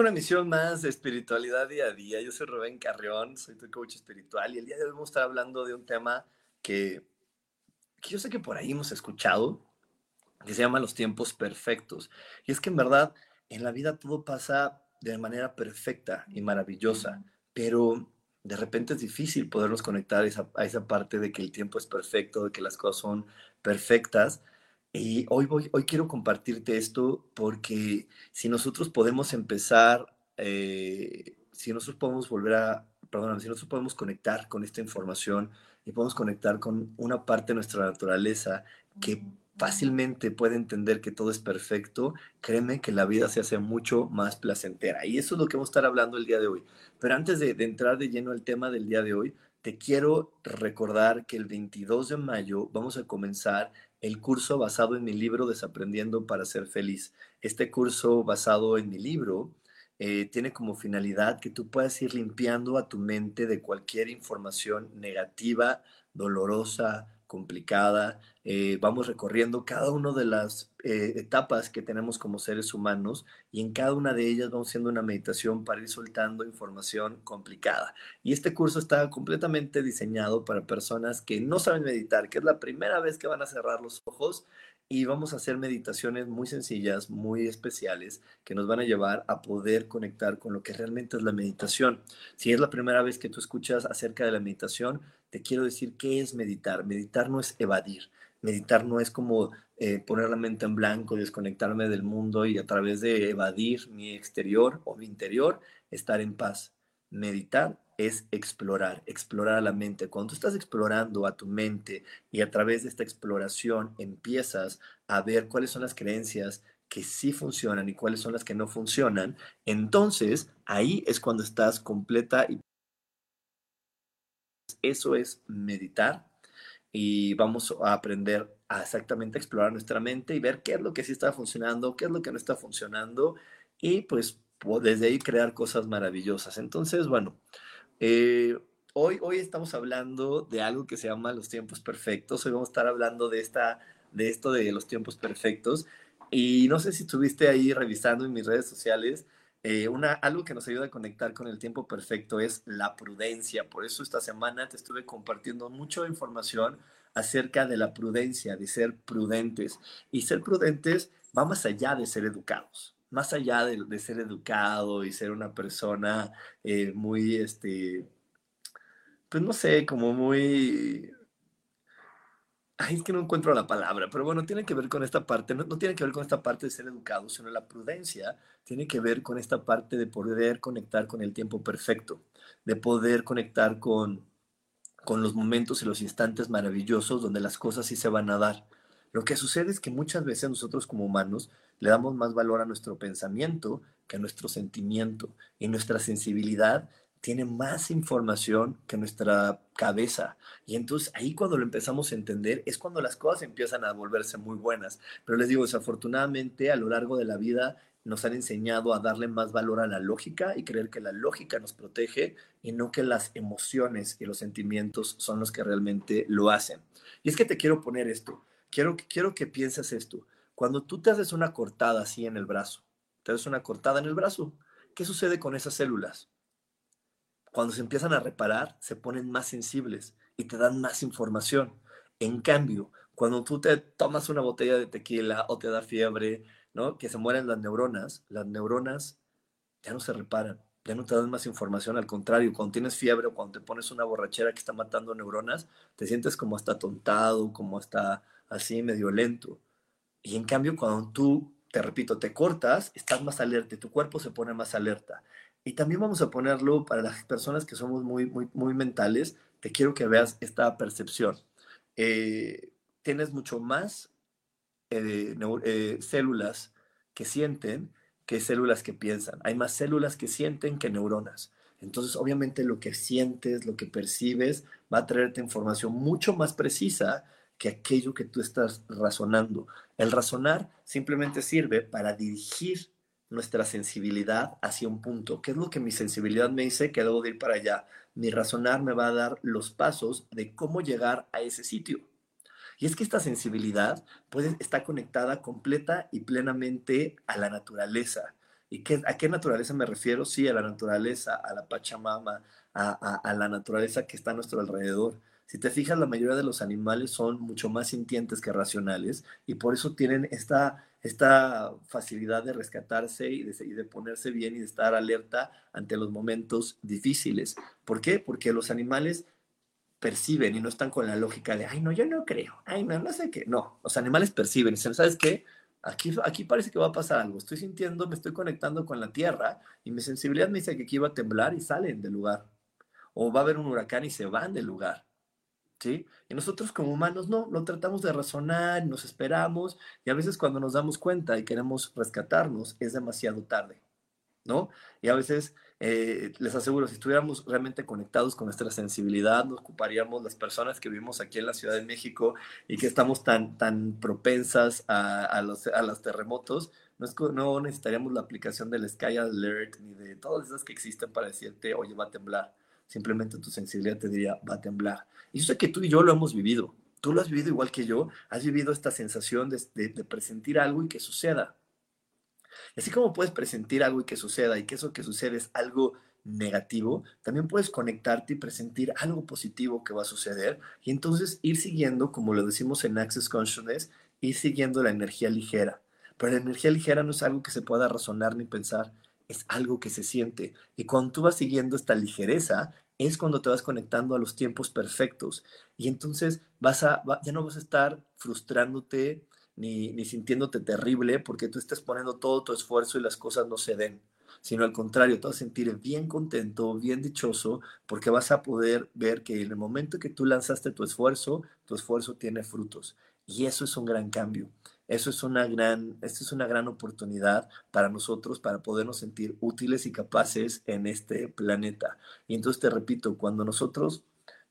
Una emisión más de espiritualidad día a día. Yo soy Rubén Carrión, soy tu coach espiritual y el día de hoy vamos a estar hablando de un tema que, que yo sé que por ahí hemos escuchado, que se llama los tiempos perfectos. Y es que en verdad en la vida todo pasa de manera perfecta y maravillosa, pero de repente es difícil podernos conectar a esa, a esa parte de que el tiempo es perfecto, de que las cosas son perfectas y hoy, hoy quiero compartirte esto porque si nosotros podemos empezar, eh, si nosotros podemos volver a, perdón, si nosotros podemos conectar con esta información y podemos conectar con una parte de nuestra naturaleza que fácilmente puede entender que todo es perfecto, créeme que la vida se hace mucho más placentera. Y eso es lo que vamos a estar hablando el día de hoy. Pero antes de, de entrar de lleno al tema del día de hoy, te quiero recordar que el 22 de mayo vamos a comenzar el curso basado en mi libro Desaprendiendo para ser feliz. Este curso basado en mi libro eh, tiene como finalidad que tú puedas ir limpiando a tu mente de cualquier información negativa, dolorosa, complicada. Eh, vamos recorriendo cada una de las eh, etapas que tenemos como seres humanos y en cada una de ellas vamos haciendo una meditación para ir soltando información complicada. Y este curso está completamente diseñado para personas que no saben meditar, que es la primera vez que van a cerrar los ojos y vamos a hacer meditaciones muy sencillas, muy especiales, que nos van a llevar a poder conectar con lo que realmente es la meditación. Si es la primera vez que tú escuchas acerca de la meditación, te quiero decir qué es meditar. Meditar no es evadir. Meditar no es como eh, poner la mente en blanco, desconectarme del mundo y a través de evadir mi exterior o mi interior, estar en paz. Meditar es explorar, explorar a la mente. Cuando estás explorando a tu mente y a través de esta exploración empiezas a ver cuáles son las creencias que sí funcionan y cuáles son las que no funcionan, entonces ahí es cuando estás completa y eso es meditar y vamos a aprender a exactamente explorar nuestra mente y ver qué es lo que sí está funcionando, qué es lo que no está funcionando y pues desde ahí crear cosas maravillosas. Entonces, bueno, eh, hoy, hoy estamos hablando de algo que se llama los tiempos perfectos. Hoy vamos a estar hablando de, esta, de esto de los tiempos perfectos. Y no sé si estuviste ahí revisando en mis redes sociales. Eh, una, algo que nos ayuda a conectar con el tiempo perfecto es la prudencia. Por eso esta semana te estuve compartiendo mucha información acerca de la prudencia, de ser prudentes. Y ser prudentes va más allá de ser educados más allá de, ser educado y ser una persona eh, muy, este, pues no sé, como muy... Ay, es que no encuentro la palabra, pero bueno, tiene que ver con esta parte, no, no, tiene que ver con esta parte de ser educado, sino la prudencia tiene que ver con esta parte de poder conectar con el tiempo perfecto, de poder conectar con, con los momentos y los instantes maravillosos donde las cosas sí se van a dar. Lo que sucede es que muchas veces nosotros como humanos le damos más valor a nuestro pensamiento que a nuestro sentimiento y nuestra sensibilidad tiene más información que nuestra cabeza. Y entonces ahí cuando lo empezamos a entender es cuando las cosas empiezan a volverse muy buenas. Pero les digo, desafortunadamente a lo largo de la vida nos han enseñado a darle más valor a la lógica y creer que la lógica nos protege y no que las emociones y los sentimientos son los que realmente lo hacen. Y es que te quiero poner esto. Quiero, quiero que pienses esto. Cuando tú te haces una cortada así en el brazo, te haces una cortada en el brazo, ¿qué sucede con esas células? Cuando se empiezan a reparar, se ponen más sensibles y te dan más información. En cambio, cuando tú te tomas una botella de tequila o te da fiebre, ¿no? Que se mueren las neuronas, las neuronas ya no se reparan, ya no te dan más información, al contrario, cuando tienes fiebre o cuando te pones una borrachera que está matando neuronas, te sientes como hasta tontado, como hasta así medio lento. Y en cambio, cuando tú, te repito, te cortas, estás más alerta, tu cuerpo se pone más alerta. Y también vamos a ponerlo para las personas que somos muy, muy, muy mentales, te quiero que veas esta percepción. Eh, tienes mucho más eh, eh, células que sienten que células que piensan. Hay más células que sienten que neuronas. Entonces, obviamente, lo que sientes, lo que percibes, va a traerte información mucho más precisa que aquello que tú estás razonando. El razonar simplemente sirve para dirigir nuestra sensibilidad hacia un punto. ¿Qué es lo que mi sensibilidad me dice que debo de ir para allá? Mi razonar me va a dar los pasos de cómo llegar a ese sitio. Y es que esta sensibilidad puede, está conectada completa y plenamente a la naturaleza. ¿Y qué, a qué naturaleza me refiero? Sí, a la naturaleza, a la Pachamama, a, a la naturaleza que está a nuestro alrededor. Si te fijas, la mayoría de los animales son mucho más sintientes que racionales y por eso tienen esta, esta facilidad de rescatarse y de, y de, ponerse bien y de estar alerta ante los momentos difíciles. ¿Por qué? Porque los animales perciben y no están con la lógica de, ay, no, yo no creo, ay, no, no sé qué. No, los animales perciben y dicen, ¿sabes qué? Aquí, aquí parece que va a pasar algo. Estoy sintiendo, me estoy conectando con la tierra y mi sensibilidad me dice que aquí va a temblar y salen del lugar. O va a haber un huracán y se van del lugar. ¿Sí? Y nosotros como humanos no, lo tratamos de razonar, nos esperamos y a veces cuando nos damos cuenta y queremos rescatarnos es demasiado tarde, ¿no? Y a veces eh, les aseguro, si estuviéramos realmente conectados con nuestra sensibilidad, nos ocuparíamos las personas que vivimos aquí en la Ciudad de México y que estamos tan, tan propensas a, a, los, a los terremotos, no, es, no necesitaríamos la aplicación del Sky Alert ni de todas esas que existen para decirte, oye, va a temblar simplemente tu sensibilidad te diría, va a temblar. Y yo sé que tú y yo lo hemos vivido. Tú lo has vivido igual que yo. Has vivido esta sensación de, presentir algo y que suceda. Así como puedes presentir algo y que suceda y que eso que sucede es algo negativo, también puedes conectarte y presentir algo positivo que va a suceder y entonces ir siguiendo, como lo decimos en Access Consciousness, ir siguiendo la energía ligera. Pero la energía ligera no es algo que se pueda razonar ni pensar, es algo que se siente. Y cuando tú vas siguiendo esta ligereza, es cuando te vas conectando a los tiempos perfectos. Y entonces vas a, ya no vas a estar frustrándote ni, ni sintiéndote terrible porque tú estás poniendo todo tu esfuerzo y las cosas no se den sino al contrario, te vas a sentir bien contento, bien dichoso, porque vas a poder ver que en el momento que tú lanzaste tu esfuerzo, tu esfuerzo tiene frutos. Y eso es un gran cambio. Eso es una gran, esto es una gran oportunidad para nosotros para podernos sentir útiles y capaces en este planeta. Y entonces te repito, cuando nosotros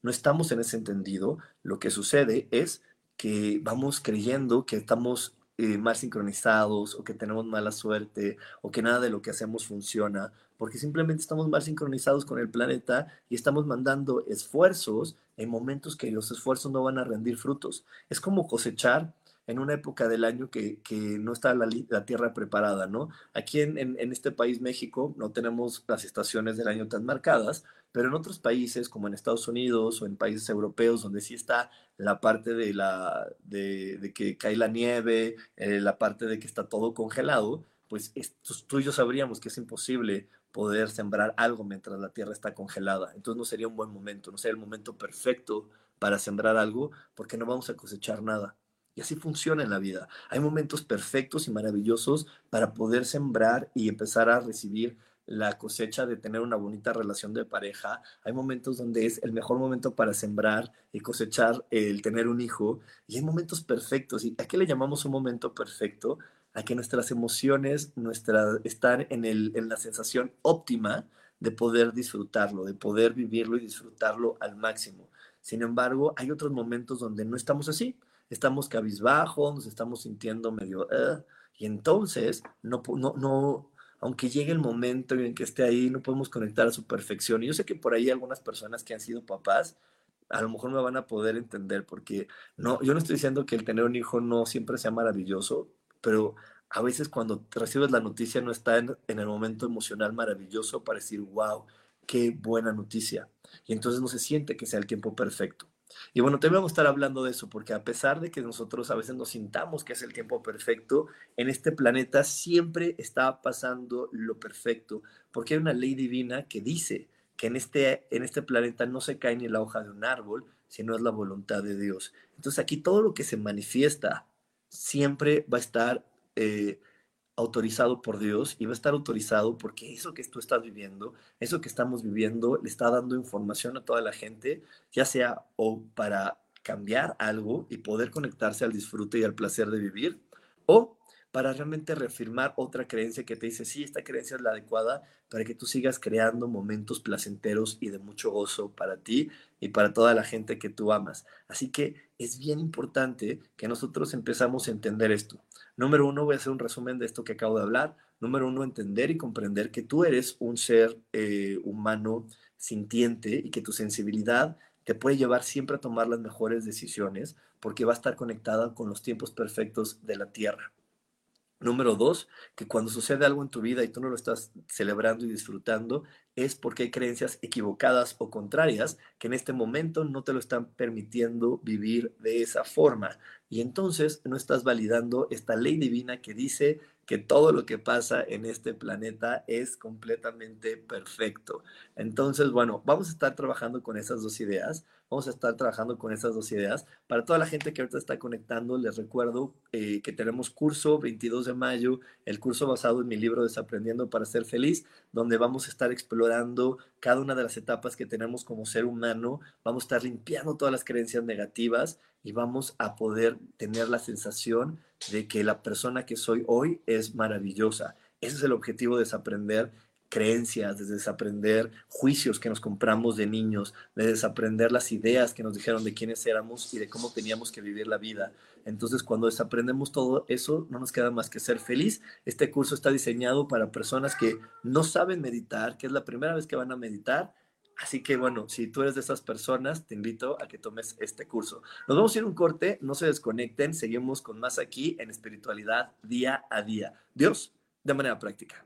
no estamos en ese entendido, lo que sucede es que vamos creyendo que estamos eh, mal sincronizados o que tenemos mala suerte o que nada de lo que hacemos funciona, porque simplemente estamos mal sincronizados con el planeta y estamos mandando esfuerzos en momentos que los esfuerzos no van a rendir frutos. Es como cosechar en una época del año que, no está la, tierra preparada, ¿no? Aquí en, este país, México, no tenemos las estaciones del año tan marcadas, pero en otros países, como en Estados Unidos o en países europeos, donde sí está la parte de, la, de, que cae la nieve, eh, la parte de que está todo congelado, pues estos, tú y yo sabríamos que es imposible poder sembrar algo mientras la tierra está congelada. Entonces no sería un buen momento, no sería el momento perfecto para sembrar algo porque no vamos a cosechar nada. Y así funciona en la vida. Hay momentos perfectos y maravillosos para poder sembrar y empezar a recibir la cosecha de tener una bonita relación de pareja. Hay momentos donde es el mejor momento para sembrar y cosechar el tener un hijo. Y hay momentos perfectos. ¿Y a qué le llamamos un momento perfecto? A que nuestras emociones nuestra, están en, el, en la sensación óptima de poder disfrutarlo, de poder vivirlo y disfrutarlo al máximo. Sin embargo, hay otros momentos donde no estamos así estamos cabizbajos, nos estamos sintiendo medio... Uh, y entonces, no, no, no, aunque llegue el momento en que esté ahí, no podemos conectar a su perfección. Y yo sé que por ahí algunas personas que han sido papás, a lo mejor me van a poder entender, porque no, yo no estoy diciendo que el tener un hijo no siempre sea maravilloso, pero a veces cuando recibes la noticia no está en, en el momento emocional maravilloso para decir, wow, qué buena noticia. Y entonces no se siente que sea el tiempo perfecto. Y bueno, también vamos a estar hablando de eso, porque a pesar de que nosotros a veces nos sintamos que es el tiempo perfecto, en este planeta siempre está pasando lo perfecto, porque hay una ley divina que dice que en este, en este planeta no se cae ni la hoja de un árbol, sino es la voluntad de Dios. Entonces aquí todo lo que se manifiesta siempre va a estar eh, autorizado por Dios y va a estar autorizado porque eso que tú estás viviendo, eso que estamos viviendo, le está dando información a toda la gente, ya sea o para cambiar algo y poder conectarse al disfrute y al placer de vivir, o para realmente reafirmar otra creencia que te dice, sí, esta creencia es la adecuada para que tú sigas creando momentos placenteros y de mucho gozo para ti y para toda la gente que tú amas. Así que es bien importante que nosotros empezamos a entender esto. Número uno, voy a hacer un resumen de esto que acabo de hablar. Número uno, entender y comprender que tú eres un ser eh, humano sintiente y que tu sensibilidad te puede llevar siempre a tomar las mejores decisiones porque va a estar conectada con los tiempos perfectos de la Tierra. Número dos, que cuando sucede algo en tu vida y tú no lo estás celebrando y disfrutando, es porque hay creencias equivocadas o contrarias que en este momento no te lo están permitiendo vivir de esa forma. Y entonces no estás validando esta ley divina que dice que todo lo que pasa en este planeta es completamente perfecto. Entonces, bueno, vamos a estar trabajando con esas dos ideas. Vamos a estar trabajando con esas dos ideas. Para toda la gente que ahorita está conectando, les recuerdo eh, que tenemos curso 22 de mayo, el curso basado en mi libro Desaprendiendo para ser feliz, donde vamos a estar explorando cada una de las etapas que tenemos como ser humano. Vamos a estar limpiando todas las creencias negativas y vamos a poder tener la sensación de que la persona que soy hoy es maravillosa. Ese es el objetivo de desaprender creencias, de desaprender juicios que nos compramos de niños, de desaprender las ideas que nos dijeron de quiénes éramos y de cómo teníamos que vivir la vida. Entonces, cuando desaprendemos todo eso, no nos queda más que ser feliz. Este curso está diseñado para personas que no saben meditar, que es la primera vez que van a meditar Así que bueno, si tú eres de esas personas, te invito a que tomes este curso. Nos vamos a ir un corte, no se desconecten, seguimos con más aquí en espiritualidad día a día. Dios, de manera práctica.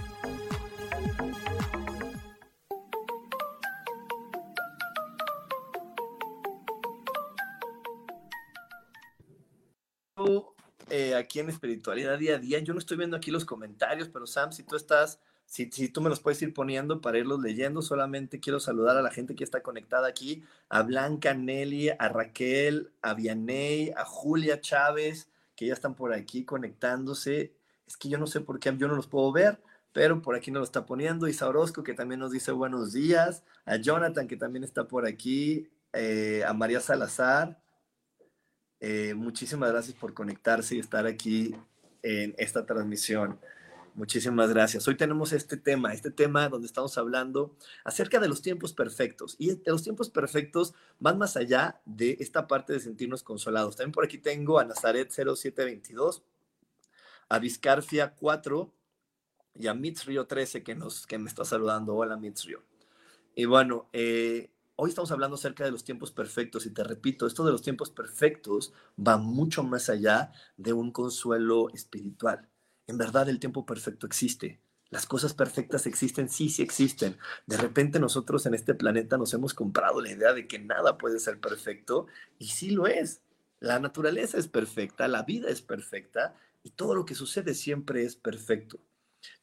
Aquí en espiritualidad día a día. Yo no estoy viendo aquí los comentarios, pero Sam, si tú estás, si, si tú me los puedes ir poniendo para irlos leyendo, solamente quiero saludar a la gente que está conectada aquí, a Blanca, Nelly, a Raquel, a Vianey, a Julia Chávez, que ya están por aquí conectándose. Es que yo no sé por qué yo no los puedo ver, pero por aquí nos lo está poniendo. Isa Orozco, que también nos dice buenos días. A Jonathan, que también está por aquí. Eh, a María Salazar. Eh, muchísimas gracias por conectarse y estar aquí en esta transmisión. Muchísimas gracias. Hoy tenemos este tema, este tema donde estamos hablando acerca de los tiempos perfectos. Y los tiempos perfectos van más allá de esta parte de sentirnos consolados. También por aquí tengo a Nazaret 0722, a Vizcarfia 4, y a Mitzrio 13 que, nos, que me está saludando. Hola Mitzrio. Y bueno, eh, hoy estamos hablando acerca de los tiempos perfectos y te repito, esto de los tiempos perfectos va mucho más allá de un consuelo espiritual. En verdad el tiempo perfecto existe. Las cosas perfectas existen, sí, sí existen. De repente nosotros en este planeta nos hemos comprado la idea de que nada puede ser perfecto y sí lo es. La naturaleza es perfecta, la vida es perfecta y todo lo que sucede siempre es perfecto.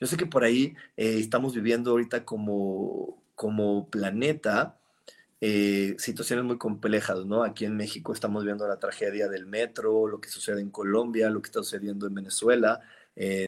Yo sé que por ahí eh, estamos viviendo ahorita como, como planeta eh, situaciones muy complejas, ¿no? Aquí en México estamos viendo la tragedia del metro, lo que sucede en Colombia, lo que está sucediendo en Venezuela. Eh,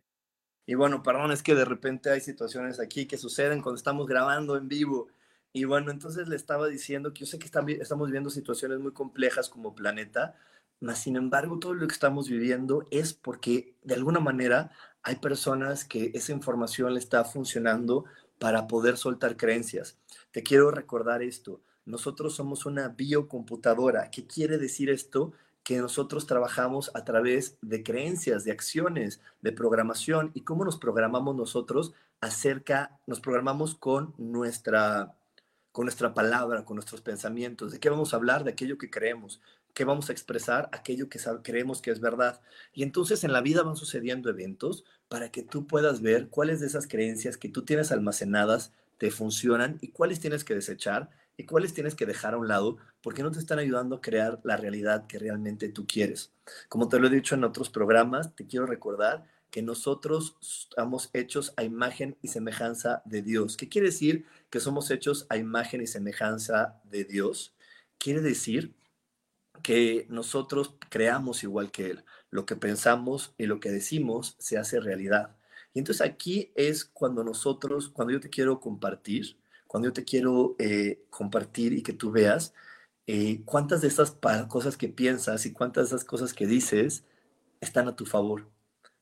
y bueno, perdón, es que de repente hay situaciones aquí que suceden cuando estamos grabando en vivo. Y bueno, entonces le estaba diciendo que yo sé que estamos viviendo situaciones muy complejas como planeta, mas sin embargo todo lo que estamos viviendo es porque de alguna manera hay personas que esa información le está funcionando para poder soltar creencias. Te quiero recordar esto. Nosotros somos una biocomputadora. ¿Qué quiere decir esto? Que nosotros trabajamos a través de creencias, de acciones, de programación. ¿Y cómo nos programamos nosotros acerca, nos programamos con nuestra, con nuestra palabra, con nuestros pensamientos? ¿De qué vamos a hablar? De aquello que creemos que vamos a expresar aquello que creemos que es verdad. Y entonces en la vida van sucediendo eventos para que tú puedas ver cuáles de esas creencias que tú tienes almacenadas te funcionan y cuáles tienes que desechar y cuáles tienes que dejar a un lado porque no te están ayudando a crear la realidad que realmente tú quieres. Como te lo he dicho en otros programas, te quiero recordar que nosotros estamos hechos a imagen y semejanza de Dios. ¿Qué quiere decir que somos hechos a imagen y semejanza de Dios? Quiere decir que nosotros creamos igual que Él. Lo que pensamos y lo que decimos se hace realidad. Y entonces aquí es cuando nosotros, cuando yo te quiero compartir, cuando yo te quiero eh, compartir y que tú veas eh, cuántas de esas cosas que piensas y cuántas de esas cosas que dices están a tu favor.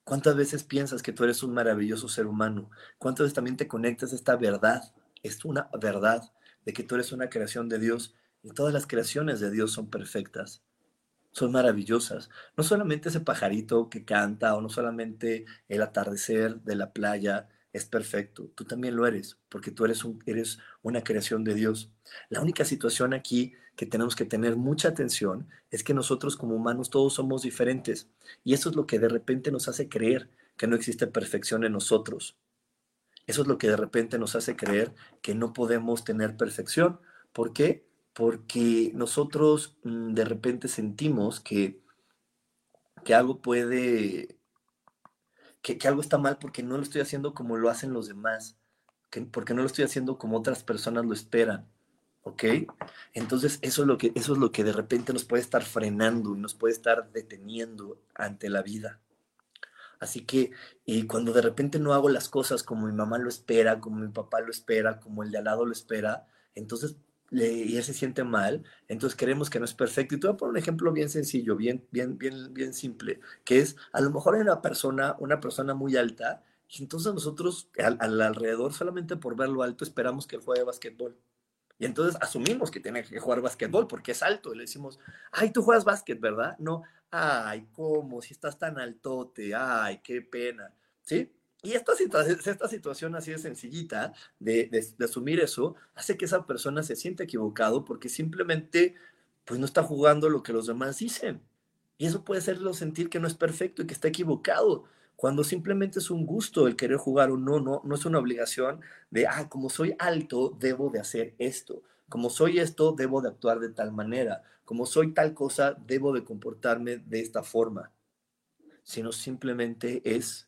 ¿Cuántas veces piensas que tú eres un maravilloso ser humano? ¿Cuántas veces también te conectas a esta verdad? Es una verdad de que tú eres una creación de Dios y todas las creaciones de Dios son perfectas, son maravillosas. No solamente ese pajarito que canta o no solamente el atardecer de la playa es perfecto, tú también lo eres, porque tú eres, un, eres una creación de Dios. La única situación aquí que tenemos que tener mucha atención es que nosotros como humanos todos somos diferentes y eso es lo que de repente nos hace creer que no existe perfección en nosotros. Eso es lo que de repente nos hace creer que no podemos tener perfección. ¿Por qué? porque nosotros mm, de repente sentimos que, que algo puede, que, algo está mal porque no lo estoy haciendo como lo hacen los demás, que, porque no lo estoy haciendo como otras personas lo esperan. ¿Ok? Entonces eso es, lo que, eso es lo que de repente nos puede estar frenando nos puede estar deteniendo ante la vida. Así que y cuando de repente no hago las cosas como mi mamá lo espera, como mi papá lo espera, como el de al lado lo espera, entonces y él se siente mal, entonces creemos que no es perfecto. Y te voy a poner un ejemplo bien sencillo, bien, bien, bien, bien simple, que es, a lo mejor hay una persona, una persona muy alta, y entonces nosotros al, alrededor, solamente por verlo alto, esperamos que juegue básquetbol. Y entonces asumimos que tiene que jugar básquetbol porque es alto. Y le decimos, ay, tú juegas básquet, ¿verdad? No, ay, ¿cómo? Si estás tan altote, ay, qué pena. ¿Sí? Y esta, esta situación así de sencillita de, asumir eso hace que esa persona se sienta equivocado porque simplemente pues no está jugando lo que los demás dicen. Y eso puede hacerlo sentir que no es perfecto y que está equivocado, cuando simplemente es un gusto el querer jugar o no, no, no es una obligación de, ah, como soy alto, debo de hacer esto. Como soy esto, debo de actuar de tal manera. Como soy tal cosa, debo de comportarme de esta forma. Sino simplemente es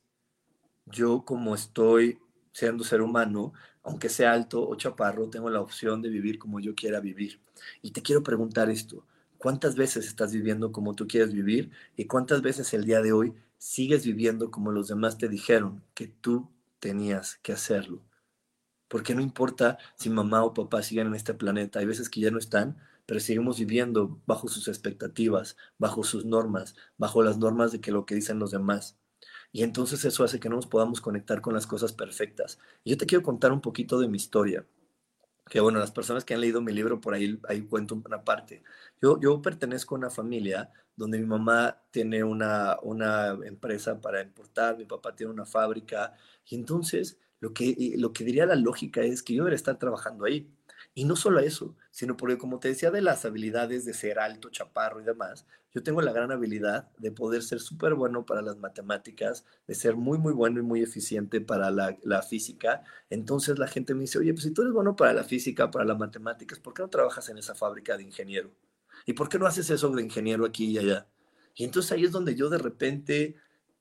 yo como estoy siendo ser humano, aunque sea alto o chaparro, tengo la opción de vivir como yo quiera vivir. Y te quiero preguntar esto, ¿cuántas veces estás viviendo como tú quieres vivir y cuántas veces el día de hoy sigues viviendo como los demás te dijeron que tú tenías que hacerlo? Porque no importa si mamá o papá siguen en este planeta, hay veces que ya no están, pero seguimos viviendo bajo sus expectativas, bajo sus normas, bajo las normas de que lo que dicen los demás. Y entonces eso hace que no nos podamos conectar con las cosas perfectas. Yo te quiero contar un poquito de mi historia. que bueno, las personas que han leído mi libro, por ahí, ahí cuento una parte. Yo, yo pertenezco a una familia donde mi mamá tiene una, una empresa para importar, mi papá tiene una fábrica, y entonces lo que, lo que diría la lógica es que yo debería estar trabajando ahí. Y no solo eso, sino porque como te decía de las habilidades de ser alto, chaparro y demás, yo tengo la gran habilidad de poder ser súper bueno para las matemáticas, de ser muy, muy bueno y muy eficiente para la, la, física. Entonces la gente me dice, oye, pues si tú eres bueno para la física, para las matemáticas, ¿por qué no trabajas en esa fábrica de ingeniero? ¿Y por qué no haces eso de ingeniero aquí y allá? Y entonces ahí es donde yo de repente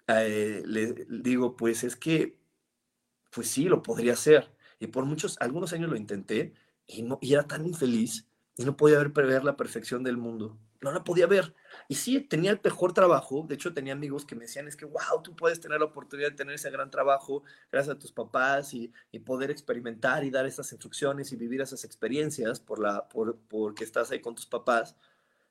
eh, le digo, pues es que, pues sí, lo podría hacer. Y por muchos, algunos años lo intenté y, y era tan infeliz y no podía ver, ver la perfección del mundo. No la podía ver. Y sí, tenía el mejor trabajo. De hecho, tenía amigos que me decían, es que, wow, tú puedes tener la oportunidad de tener ese gran trabajo gracias a tus papás y, y poder experimentar y dar esas instrucciones y vivir esas experiencias por la, por, porque estás ahí con tus papás.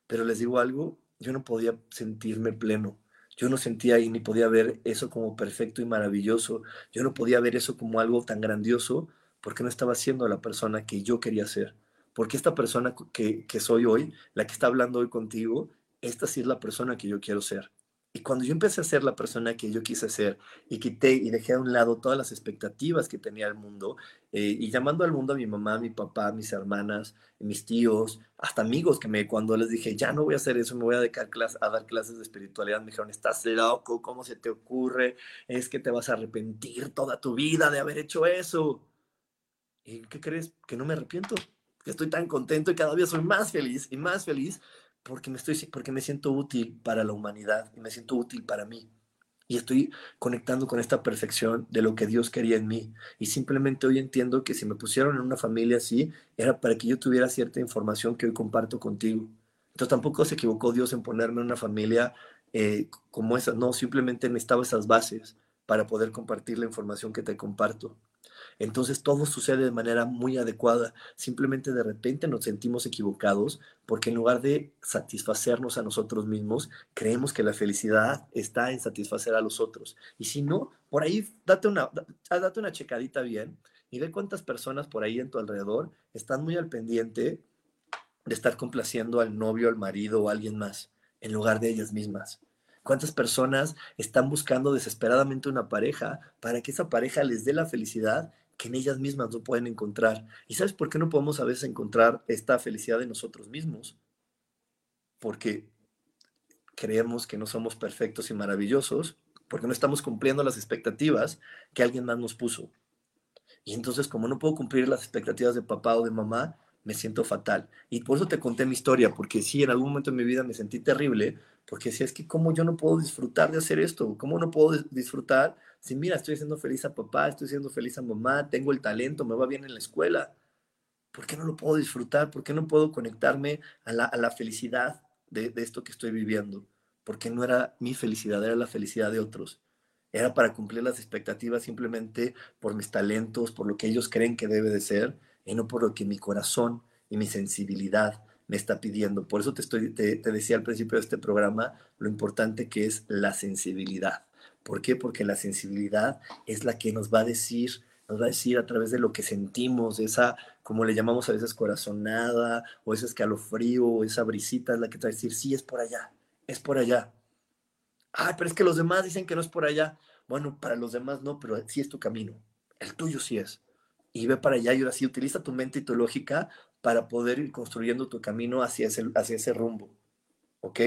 Pero les digo algo, yo no podía sentirme pleno. Yo no sentía ahí ni podía ver eso como perfecto y maravilloso. Yo no podía ver eso como algo tan grandioso porque no estaba siendo la persona que yo quería ser. Porque esta persona que, que soy hoy, la que está hablando hoy contigo, esta sí es la persona que yo quiero ser. Y cuando yo empecé a ser la persona que yo quise ser y quité y dejé a un lado todas las expectativas que tenía el mundo, eh, y llamando al mundo a mi mamá, a mi papá, a mis hermanas, mis tíos, hasta amigos que me, cuando les dije, ya no voy a hacer eso, me voy a, dedicar a dar clases de espiritualidad, me dijeron, estás loco, ¿cómo se te ocurre? Es que te vas a arrepentir toda tu vida de haber hecho eso. ¿Y qué crees? Que no me arrepiento, que estoy tan contento y cada día soy más feliz y más feliz porque me, estoy, porque me siento útil para la humanidad y me siento útil para mí. Y estoy conectando con esta perfección de lo que Dios quería en mí. Y simplemente hoy entiendo que si me pusieron en una familia así, era para que yo tuviera cierta información que hoy comparto contigo. Entonces tampoco se equivocó Dios en ponerme en una familia eh, como esa. No, simplemente necesitaba esas bases para poder compartir la información que te comparto. Entonces todo sucede de manera muy adecuada. Simplemente de repente nos sentimos equivocados porque en lugar de satisfacernos a nosotros mismos, creemos que la felicidad está en satisfacer a los otros. Y si no, por ahí date una, date una checadita bien y ve cuántas personas por ahí en tu alrededor están muy al pendiente de estar complaciendo al novio, al marido o a alguien más, en lugar de ellas mismas. ¿Cuántas personas están buscando desesperadamente una pareja para que esa pareja les dé la felicidad que en ellas mismas no pueden encontrar. ¿Y sabes por qué no podemos a veces encontrar esta felicidad en nosotros mismos? Porque creemos que no somos perfectos y maravillosos, porque no estamos cumpliendo las expectativas que alguien más nos puso. Y entonces, como no puedo cumplir las expectativas de papá o de mamá, me siento fatal. Y por eso te conté mi historia, porque sí, en algún momento de mi vida me sentí terrible, porque si es que cómo yo no puedo disfrutar de hacer esto, cómo no puedo disfrutar si mira, estoy siendo feliz a papá, estoy siendo feliz a mamá, tengo el talento, me va bien en la escuela, ¿por qué no lo puedo disfrutar? ¿Por qué no puedo conectarme a la, a la felicidad de, de esto que estoy viviendo? Porque no era mi felicidad, era la felicidad de otros. Era para cumplir las expectativas simplemente por mis talentos, por lo que ellos creen que debe de ser, y no por lo que mi corazón y mi sensibilidad me está pidiendo. Por eso te, estoy, te, decía al principio de este programa lo importante que es la sensibilidad. ¿Por qué? Porque la sensibilidad es la que nos va a decir, nos va a decir a través de lo que sentimos, esa, como le llamamos a veces corazonada, o ese escalofrío, o esa brisita, es la que te va a decir, sí, es por allá, es por allá. Ay, pero es que los demás dicen que no es por allá. Bueno, para los demás no, pero sí es tu camino. El tuyo sí es. Y ve para allá y ahora sí, utiliza tu mente y para poder ir construyendo tu camino hacia ese, hacia ese rumbo. ¿Ok?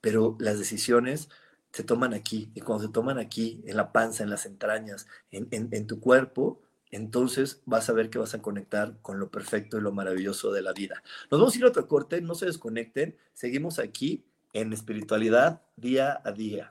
Pero las decisiones se toman aquí. Y cuando se toman aquí, en la panza, en las entrañas, en, en, tu cuerpo, entonces vas a ver que vas a conectar con lo perfecto y lo maravilloso de la vida. Nos vamos a ir a otro corte, no se desconecten, seguimos aquí en espiritualidad día a día.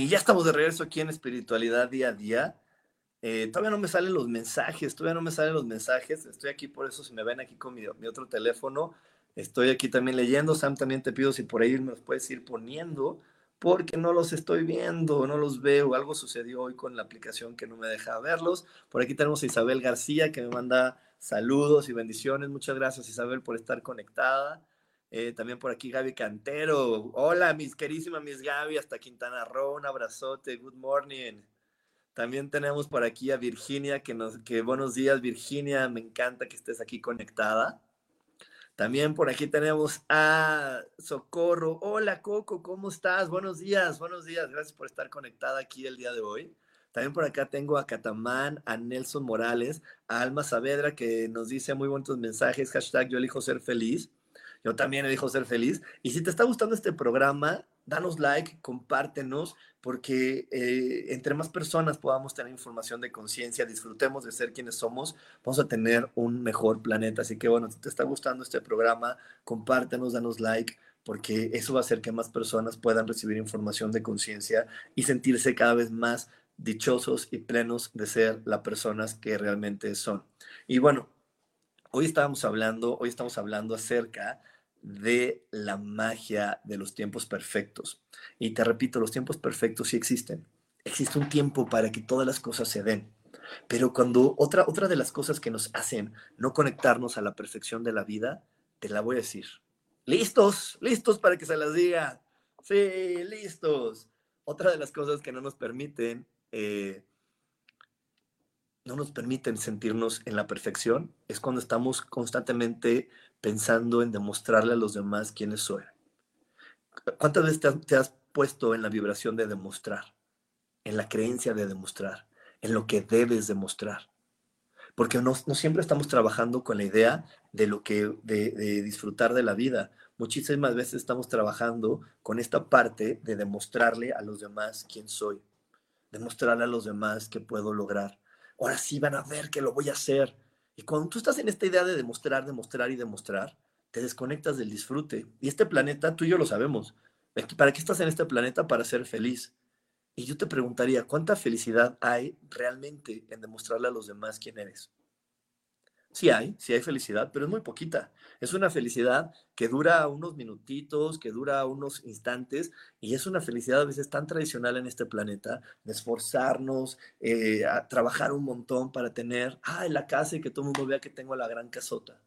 Y ya estamos de regreso aquí en espiritualidad día a día. Eh, todavía no me salen los mensajes, todavía no me salen los mensajes. Estoy aquí por eso, si me ven aquí con mi, otro teléfono, estoy aquí también leyendo. Sam, también te pido si por ahí me los puedes ir poniendo porque no los estoy viendo, no los veo. Algo sucedió hoy con la aplicación que no me deja verlos. Por aquí tenemos a Isabel García que me manda saludos y bendiciones. Muchas gracias Isabel por estar conectada. Eh, también por aquí Gaby Cantero. Hola, mis querísimas mis Gaby, hasta Quintana Roo, un abrazote, good morning. También tenemos por aquí a Virginia, que nos, que buenos días Virginia, me encanta que estés aquí conectada. También por aquí tenemos a Socorro. Hola Coco, ¿cómo estás? Buenos días, buenos días. Gracias por estar conectada aquí el día de hoy. También por acá tengo a Catamán, a Nelson Morales, a Alma Saavedra que nos dice muy buenos mensajes. Hashtag yo elijo ser feliz. Yo también elijo ser feliz. Y si te está gustando este programa, danos like, compártenos, porque eh, entre más personas podamos tener información de conciencia, disfrutemos de ser quienes somos, vamos a tener un mejor planeta. Así que bueno, si te está gustando este programa, compártenos, danos like, porque eso va a hacer que más personas puedan recibir información de conciencia y sentirse cada vez más dichosos y plenos de ser las personas que realmente son. Y bueno, hoy estábamos hablando, hoy estamos hablando acerca de la magia de los tiempos perfectos. Y te repito, los tiempos perfectos sí existen. Existe un tiempo para que todas las cosas se den. Pero cuando otra, otra de las cosas que nos hacen no conectarnos a la perfección de la vida, te la voy a decir. ¿Listos? ¿Listos para que se las diga? Sí, listos. Otra de las cosas que no nos permiten, eh, no nos permiten sentirnos en la perfección es cuando estamos constantemente pensando en demostrarle a los demás quiénes soy. ¿Cuántas veces te has, puesto en la vibración de demostrar, en la creencia de demostrar, en lo que debes demostrar? Porque no, siempre estamos trabajando con la idea de lo que de, de disfrutar de la vida. Muchísimas veces estamos trabajando con esta parte de demostrarle a los demás quién soy, demostrarle a los demás que puedo lograr. Ahora sí van a ver que lo voy a hacer y cuando tú estás en esta idea de demostrar, demostrar y demostrar, te desconectas del disfrute. Y este planeta, tú y yo lo sabemos. ¿Para qué estás en este planeta? Para ser feliz. Y yo te preguntaría, ¿cuánta felicidad hay realmente en demostrarle a los demás quién eres? Sí hay, sí hay felicidad, pero es muy poquita. Es una felicidad que dura unos minutitos, que dura unos instantes, y es una felicidad a veces tan tradicional en este planeta, de esforzarnos, eh, a trabajar un montón para tener, ah, en la casa y que todo el mundo vea que tengo la gran casota.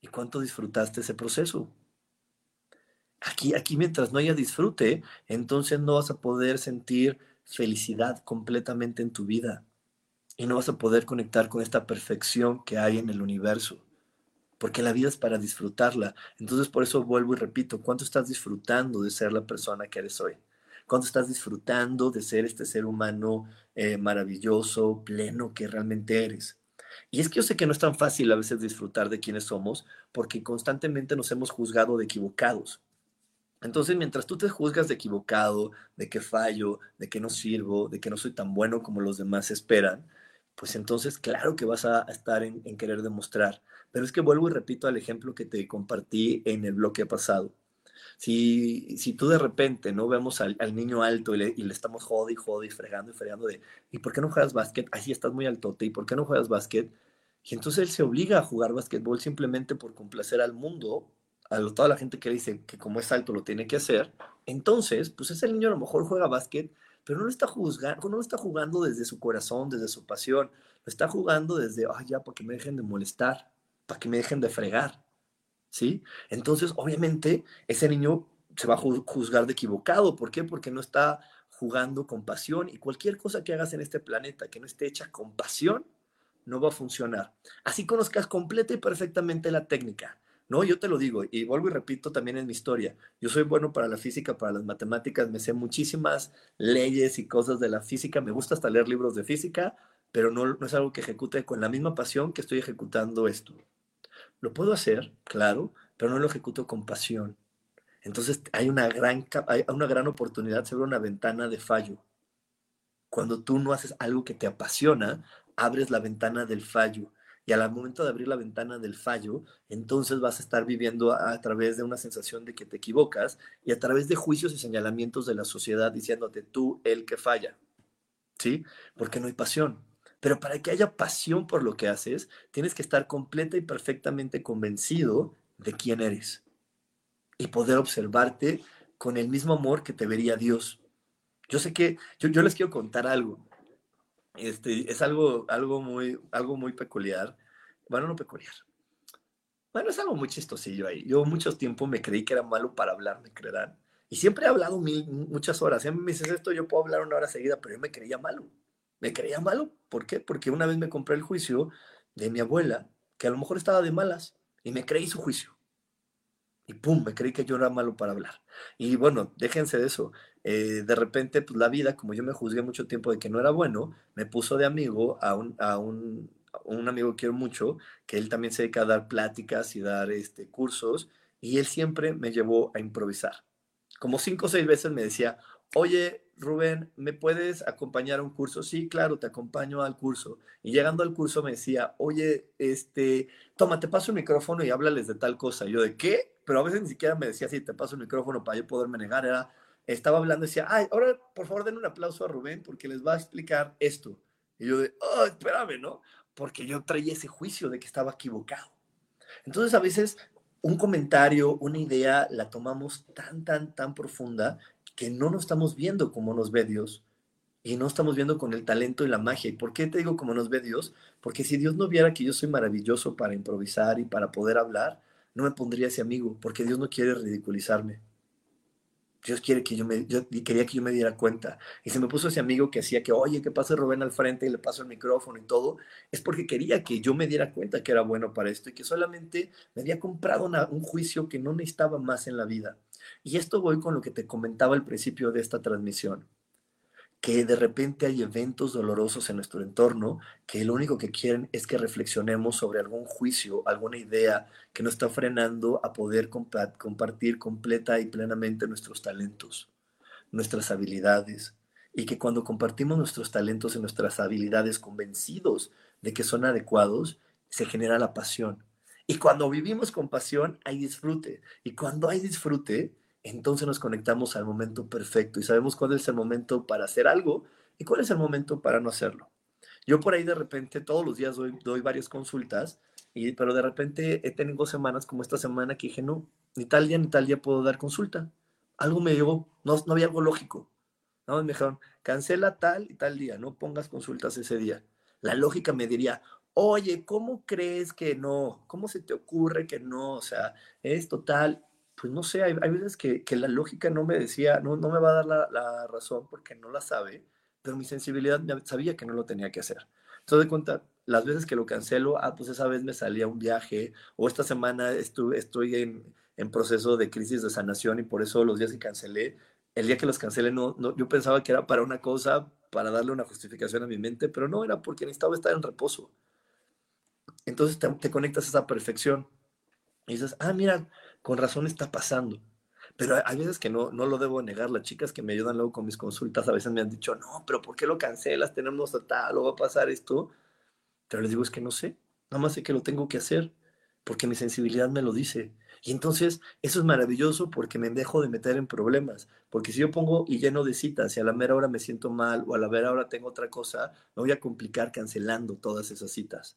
¿Y cuánto disfrutaste ese proceso? Aquí, aquí mientras no haya disfrute, entonces no vas a poder sentir felicidad completamente en tu vida y no vas a poder conectar con esta perfección que hay en el universo. porque la vida es para disfrutarla. Entonces, por eso vuelvo y repito, ¿cuánto estás disfrutando de ser la persona que eres hoy? ¿Cuánto estás disfrutando de ser este ser humano eh, maravilloso, pleno que realmente eres? Y es que yo sé que no es tan fácil a veces disfrutar de quienes somos, porque constantemente nos hemos juzgado de equivocados. Entonces, mientras tú te juzgas de equivocado, de que fallo, de que no sirvo, de que no soy tan bueno como los demás esperan, pues entonces claro que vas a estar en, querer demostrar. Pero es que vuelvo y repito al ejemplo que te compartí en el bloque pasado. Si, si tú de repente no vemos al, niño alto y le, estamos jode y jode y fregando y fregando de, ¿y por qué no juegas básquet? Así estás muy altote, ¿y por qué no juegas básquet? Y entonces él se obliga a jugar básquetbol simplemente por complacer al mundo, a toda la gente que dice que como es alto lo tiene que hacer. Entonces, pues ese niño a lo mejor juega básquet, pero no lo está juzgando, no está jugando desde su corazón, desde su pasión, lo está jugando desde, ay, ya, para que me dejen de molestar, para que me dejen de fregar, ¿sí? Entonces, obviamente, ese niño se va a juzgar de equivocado. ¿Por qué? Porque no está jugando con pasión y cualquier cosa que hagas en este planeta que no esté hecha con pasión, no va a funcionar. Así conozcas completa y perfectamente la técnica, no, yo te lo digo y vuelvo y repito también en mi historia. Yo soy bueno para la física, para las matemáticas, me sé muchísimas leyes y cosas de la física, me gusta hasta leer libros de física, pero no, no es algo que ejecute con la misma pasión que estoy ejecutando esto. Lo puedo hacer, claro, pero no lo ejecuto con pasión. Entonces hay una gran, hay una gran oportunidad, se abre una ventana de fallo. Cuando tú no haces algo que te apasiona, abres la ventana del fallo y al momento de abrir la ventana del fallo, entonces vas a estar viviendo a, través de una sensación de que te equivocas y a través de juicios y señalamientos de la sociedad diciéndote tú el que falla. ¿Sí? Porque no hay pasión. Pero para que haya pasión por lo que haces, tienes que estar completa y perfectamente convencido de quién eres y poder observarte con el mismo amor que te vería Dios. Yo sé que yo, yo les quiero contar algo. Este, es algo, algo, muy, algo muy peculiar. Bueno, no peculiar. Bueno, es algo muy chistosillo ahí. Yo mucho tiempo me creí que era malo para hablar, me creerán. Y siempre he hablado mil, muchas horas. Si me dices esto, yo puedo hablar una hora seguida, pero yo me creía malo. Me creía malo. ¿Por qué? Porque una vez me compré el juicio de mi abuela, que a lo mejor estaba de malas, y me creí su juicio. Y pum, me creí que yo era malo para hablar. Y bueno, déjense de eso. Eh, de repente, pues la vida, como yo me juzgué mucho tiempo de que no era bueno, me puso de amigo a un, a un, un amigo que quiero mucho, que él también se dedica a dar pláticas y dar este, cursos, y él siempre me llevó a improvisar. Como cinco o seis veces me decía, oye, Rubén, ¿me puedes acompañar a un curso? Sí, claro, te acompaño al curso. Y llegando al curso me decía, oye, este, toma, te paso el micrófono y háblales de tal cosa. Y yo, ¿de qué? Pero a veces ni siquiera me decía, sí, te paso el micrófono para yo poderme negar. Era, estaba hablando y decía, ay, ahora por favor den un aplauso a Rubén porque les va a explicar esto. Y yo oh, espérame, ¿no? Porque yo traía ese juicio de que estaba equivocado. Entonces a veces un comentario, una idea, la tomamos tan, tan, tan profunda que no nos estamos viendo como nos ve Dios y no estamos viendo con el talento y la magia. ¿Y por qué te digo como nos ve Dios? Porque si Dios no viera que yo soy maravilloso para improvisar y para poder hablar, no me pondría ese amigo, porque Dios no quiere ridiculizarme. Dios quiere que yo me, quería que yo me diera cuenta. Y se me puso ese amigo que hacía que, oye, que pase Rubén al frente y le paso el micrófono y todo. Es porque quería que yo me diera cuenta que era bueno para esto y que solamente me había comprado un juicio que no necesitaba más en la vida. Y esto voy con lo que te comentaba al principio de esta transmisión que de repente hay eventos dolorosos en nuestro entorno que lo único que quieren es que reflexionemos sobre algún juicio, alguna idea que nos está frenando a poder compartir completa y plenamente nuestros talentos, nuestras habilidades, y que cuando compartimos nuestros talentos y nuestras habilidades convencidos de que son adecuados, se genera la pasión. Y cuando vivimos con pasión, hay disfrute. Y cuando hay disfrute, entonces nos conectamos al momento perfecto y sabemos cuál es el momento para hacer algo y cuál es el momento para no hacerlo. Yo por ahí de repente todos los días doy, varias consultas, y, pero de repente he tenido semanas como esta semana que dije, no, ni tal día ni tal día puedo dar consulta. Algo me llegó, no, no había algo lógico. ¿no? Me dijeron, cancela tal y tal día, no pongas consultas ese día. La lógica me diría, oye, ¿cómo crees que no? ¿Cómo se te ocurre que no? O sea, es total pues no sé, hay, veces que, la lógica no me decía, no, no me va a dar la, razón porque no la sabe, pero mi sensibilidad sabía que no lo tenía que hacer. Entonces, de cuenta, las veces que lo cancelo, ah, pues esa vez me salía un viaje, o esta semana estuve, estoy en, en proceso de crisis de sanación y por eso los días que cancelé, el día que los cancelé, no, no, yo pensaba que era para una cosa, para darle una justificación a mi mente, pero no era porque necesitaba estar en reposo. Entonces te, te conectas a esa perfección y dices, ah, mira, con razón está pasando. Pero hay veces que no, no lo debo negar. Las chicas que me ayudan luego con mis consultas a veces me han dicho, no, pero ¿por qué lo cancelas? Tenemos tal, o va a pasar esto. Pero les digo, es que no sé. Nada más sé que lo tengo que hacer porque mi sensibilidad me lo dice. Y entonces eso es maravilloso porque me dejo de meter en problemas. Porque si yo pongo y lleno de citas y a la mera hora me siento mal o a la mera hora tengo otra cosa, me voy a complicar cancelando todas esas citas.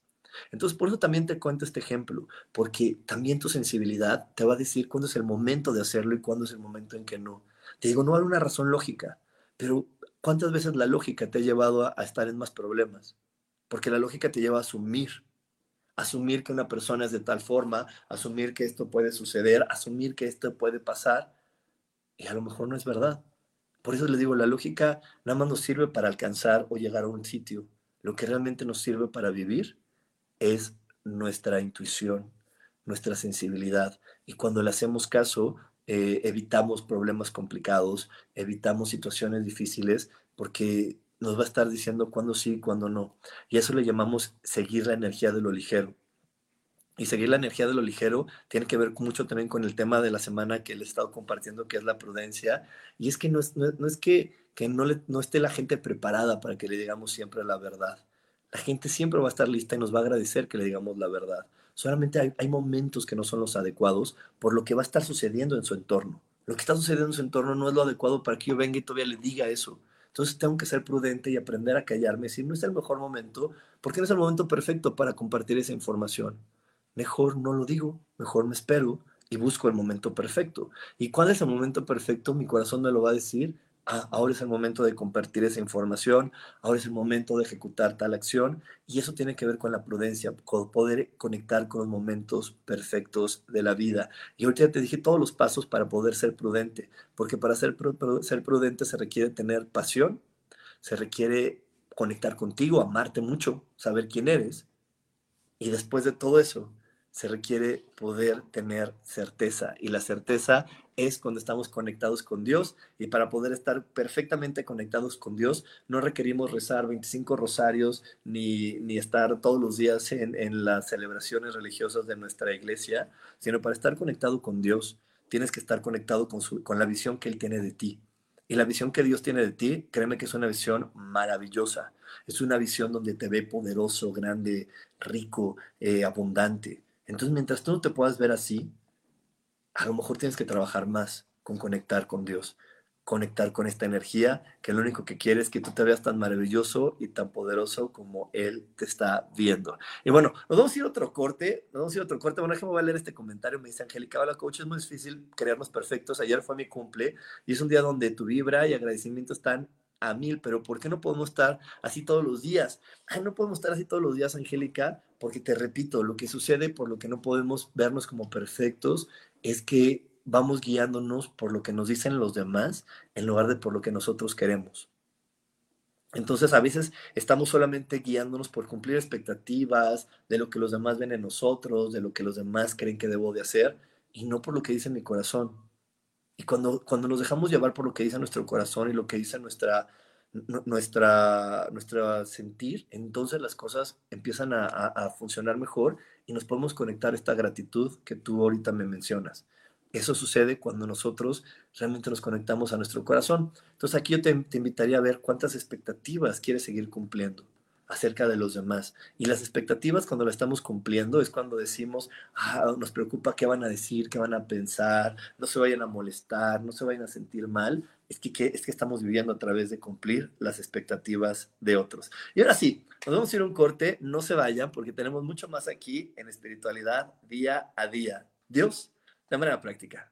Entonces, por eso también te cuento este ejemplo, porque también tu sensibilidad te va a decir cuándo es el momento de hacerlo y cuándo es el momento en que no. Te digo, no hay una razón lógica, pero ¿cuántas veces la lógica te ha llevado a, estar en más problemas? Porque la lógica te lleva a asumir asumir que una persona es de tal forma, asumir que esto puede suceder, asumir que esto puede pasar, y a lo mejor no es verdad. Por eso les digo, la lógica nada más nos sirve para alcanzar o llegar a un sitio. Lo que realmente nos sirve para vivir es nuestra intuición, nuestra sensibilidad. Y cuando le hacemos caso, eh, evitamos problemas complicados, evitamos situaciones difíciles, porque nos va a estar diciendo cuándo sí cuándo no. Y eso le llamamos seguir la energía de lo ligero. Y seguir la energía de lo ligero tiene que ver mucho también con el tema de la semana que le he estado compartiendo, que es la prudencia. Y es que no es, no, es que, que no, le, no esté la gente preparada para que le digamos siempre la verdad. La gente siempre va a estar lista y nos va a agradecer que le digamos la verdad. Solamente hay, momentos que no son los adecuados por lo que va a estar sucediendo en su entorno. Lo que está sucediendo en su entorno no es lo adecuado para que yo venga y todavía le diga eso. Entonces tengo que ser prudente y aprender a callarme. Si no es el mejor momento, porque no es el momento perfecto para compartir esa información. Mejor no lo digo, mejor me espero y busco el momento perfecto. ¿Y cuál es el momento perfecto? Mi corazón me lo va a decir ah, ahora es el momento de compartir esa información, ahora es el momento de ejecutar tal acción y eso tiene que ver con la prudencia, con poder conectar con los momentos perfectos de la vida. Y ahorita te dije todos los pasos para poder ser prudente, porque para ser, ser prudente se requiere tener pasión, se requiere conectar contigo, amarte mucho, saber quién eres y después de todo eso se requiere poder tener certeza y la certeza es cuando estamos conectados con Dios y para poder estar perfectamente conectados con Dios no requerimos rezar 25 rosarios ni, ni estar todos los días en, en, las celebraciones religiosas de nuestra iglesia, sino para estar conectado con Dios tienes que estar conectado con, su, con la visión que Él tiene de ti. Y la visión que Dios tiene de ti, créeme que es una visión maravillosa. Es una visión donde te ve poderoso, grande, rico, eh, abundante. Entonces, mientras tú no te puedas ver así, a lo mejor tienes que trabajar más con conectar con Dios, conectar con esta energía que lo único que quiere es que tú te veas tan maravilloso y tan poderoso como Él te está viendo. Y bueno, nos vamos a ir a otro corte, nos vamos a ir a otro corte. Bueno, déjame leer este comentario. Me dice Angélica, hola coach, es muy difícil creernos perfectos. Ayer fue mi cumple y es un día donde tu vibra y agradecimiento están a mil, pero ¿por qué no podemos estar así todos los días? Ay, no podemos estar así todos los días, Angélica, porque te repito, lo que sucede por lo que no podemos vernos como perfectos es que vamos guiándonos por lo que nos dicen los demás en lugar de por lo que nosotros queremos. Entonces a veces estamos solamente guiándonos por cumplir expectativas de lo que los demás ven en nosotros, de lo que los demás creen que debo de hacer y no por lo que dice mi corazón. Y cuando, cuando nos dejamos llevar por lo que dice nuestro corazón y lo que dice nuestra, nuestra, nuestra sentir, entonces las cosas empiezan a, a, funcionar mejor y nos podemos conectar a esta gratitud que tú ahorita me mencionas. Eso sucede cuando nosotros realmente nos conectamos a nuestro corazón. Entonces aquí yo te, invitaría a ver cuántas expectativas quieres seguir cumpliendo acerca de los demás. Y las expectativas cuando las estamos cumpliendo es cuando decimos, ah, nos preocupa qué van a decir, qué van a pensar, no se vayan a molestar, no se vayan a sentir mal, es que, es que estamos viviendo a través de cumplir las expectativas de otros. Y ahora sí, nos vamos a ir a un corte, no se vayan porque tenemos mucho más aquí en espiritualidad día a día. Dios, de manera práctica.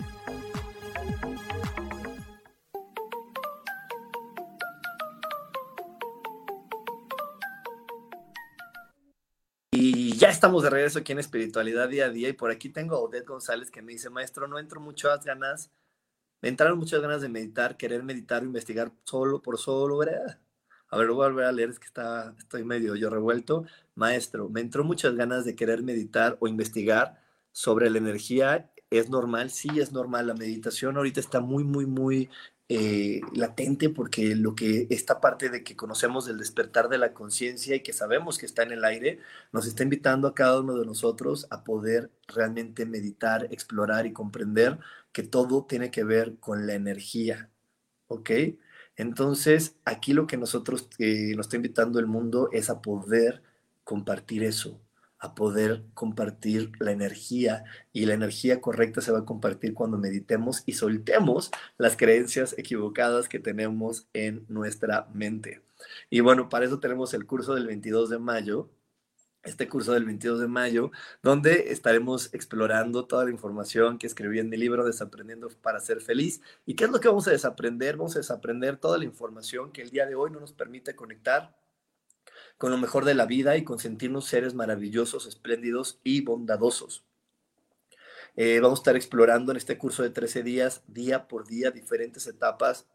Estamos de regreso aquí en Espiritualidad Día a Día y por aquí tengo a Odette González que me dice, maestro, no entro muchas ganas, me entraron muchas ganas de meditar, querer meditar investigar solo por solo, ¿verdad? A ver, voy a volver a leer, es que está, estoy medio yo revuelto. Maestro, me entró muchas ganas de querer meditar o investigar sobre la energía. ¿Es normal? Sí, es normal. La meditación ahorita está muy, muy, muy eh, latente porque lo que esta parte de que conocemos del despertar de la conciencia y que sabemos que está en el aire, nos está invitando a cada uno de nosotros a poder realmente meditar, explorar y comprender que todo tiene que ver con la energía, ¿ok? Entonces, aquí lo que nosotros eh, nos está invitando el mundo es a poder compartir eso, a poder compartir la energía y la energía correcta se va a compartir cuando meditemos y soltemos las creencias equivocadas que tenemos en nuestra mente. Y bueno, para eso tenemos el curso del 22 de mayo, este curso del 22 de mayo, donde estaremos explorando toda la información que escribí en mi libro Desaprendiendo para ser feliz. ¿Y qué es lo que vamos a desaprender? Vamos a desaprender toda la información que el día de hoy no nos permite conectar con lo mejor de la vida y con sentirnos seres maravillosos, espléndidos y bondadosos. Eh, vamos a estar explorando en este curso de 13 días, día por día, diferentes etapas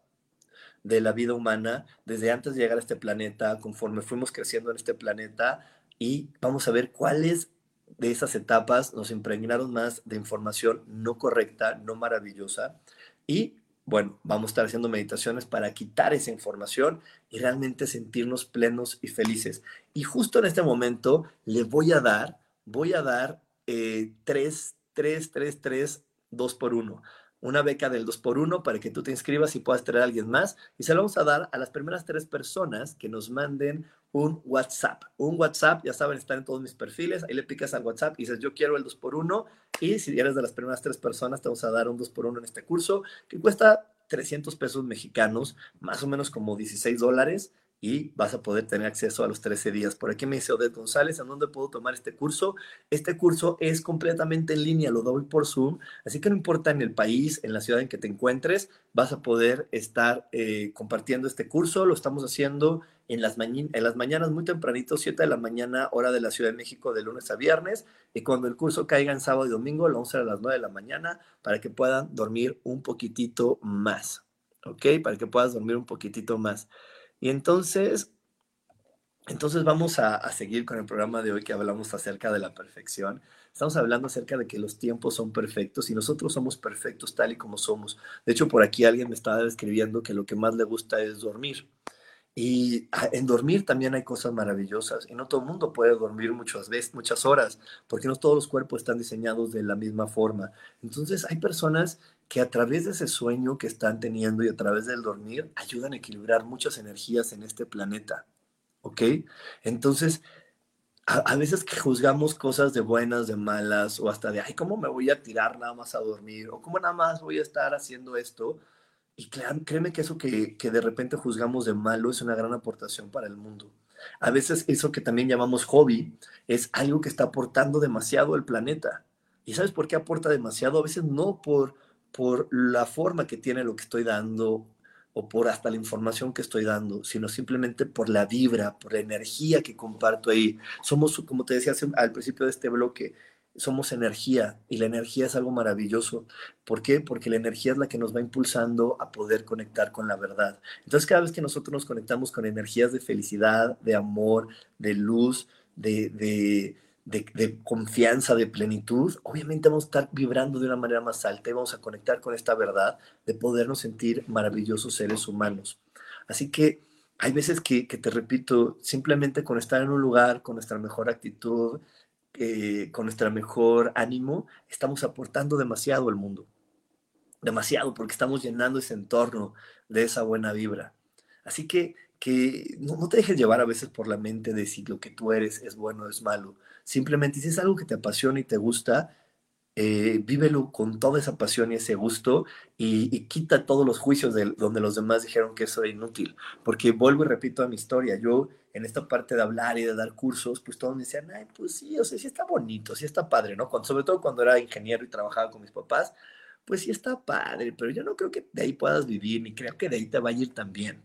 de la vida humana, desde antes de llegar a este planeta, conforme fuimos creciendo en este planeta, y vamos a ver cuáles de esas etapas nos impregnaron más de información no correcta, no maravillosa, y bueno, vamos a estar haciendo meditaciones para quitar esa información y realmente sentirnos plenos y felices. Y justo en este momento le voy a dar, voy a dar eh, tres, tres, tres, tres, dos por uno. Una beca del 2 por 1 para que tú te inscribas y puedas traer a alguien más. Y se lo vamos a dar a las primeras tres personas que nos manden un WhatsApp. Un WhatsApp, ya saben, están en todos mis perfiles. Ahí le picas al WhatsApp y dices, yo quiero el 2 por 1 Y si eres de las primeras tres personas, te vamos a dar un 2 por 1 en este curso que cuesta 300 pesos mexicanos, más o menos como 16 dólares y vas a poder tener acceso a los 13 días. Por aquí me dice Odette González, ¿en dónde puedo tomar este curso? Este curso es completamente en línea, lo doy por Zoom, así que no importa en el país, en la ciudad en que te encuentres, vas a poder estar eh, compartiendo este curso. Lo estamos haciendo en las, en las mañanas muy tempranito, 7 de la mañana, hora de la Ciudad de México, de lunes a viernes, y cuando el curso caiga en sábado y domingo, lo vamos a a las 9 de la mañana, para que puedan dormir un poquitito más, ¿ok? Para que puedas dormir un poquitito más. Y entonces, entonces vamos a, seguir con el programa de hoy que hablamos acerca de la perfección. Estamos hablando acerca de que los tiempos son perfectos y nosotros somos perfectos tal y como somos. De hecho, por aquí alguien me estaba describiendo que lo que más le gusta es dormir. Y ah, en dormir también hay cosas maravillosas. Y no todo el mundo puede dormir muchas veces, muchas horas, porque no todos los cuerpos están diseñados de la misma forma. Entonces hay personas que a través de ese sueño que están teniendo y a través del dormir ayudan a equilibrar muchas energías en este planeta. ¿Ok? Entonces, a, veces que juzgamos cosas de buenas, de malas, o hasta de, ay, ¿cómo me voy a tirar nada más a dormir? O ¿cómo nada más voy a estar haciendo esto? Y créeme que eso que, que de repente juzgamos de malo es una gran aportación para el mundo. A veces eso que también llamamos hobby es algo que está aportando demasiado al planeta. ¿Y sabes por qué aporta demasiado? A veces no por por la forma que tiene lo que estoy dando o por hasta la información que estoy dando, sino simplemente por la vibra, por la energía que comparto ahí. Somos, como te decía al principio de este bloque, somos energía y la energía es algo maravilloso. ¿Por qué? Porque la energía es la que nos va impulsando a poder conectar con la verdad. Entonces cada vez que nosotros nos conectamos con energías de felicidad, de amor, de luz, de, de, de, confianza, de plenitud, obviamente vamos a estar vibrando de una manera más alta y vamos a conectar con esta verdad de podernos sentir maravillosos seres humanos. Así que hay veces que, que te repito, simplemente con estar en un lugar, con nuestra mejor actitud, eh, con nuestro mejor ánimo, estamos aportando demasiado al mundo. Demasiado, porque estamos llenando ese entorno de esa buena vibra. Así que, que no, te dejes llevar a veces por la mente de si lo que tú eres es bueno o es malo. Simplemente si es algo que te apasiona y te gusta, eh, vívelo con toda esa pasión y ese gusto y, quita todos los juicios de donde los demás dijeron que eso era inútil. Porque vuelvo y repito a mi historia, yo en esta parte de hablar y de dar cursos, pues todos me decían, ay, pues sí, o sea, sí está bonito, sí está padre, ¿no? sobre todo cuando era ingeniero y trabajaba con mis papás, pues sí está padre, pero yo no creo que de ahí puedas vivir, ni creo que de ahí te vaya a ir tan bien.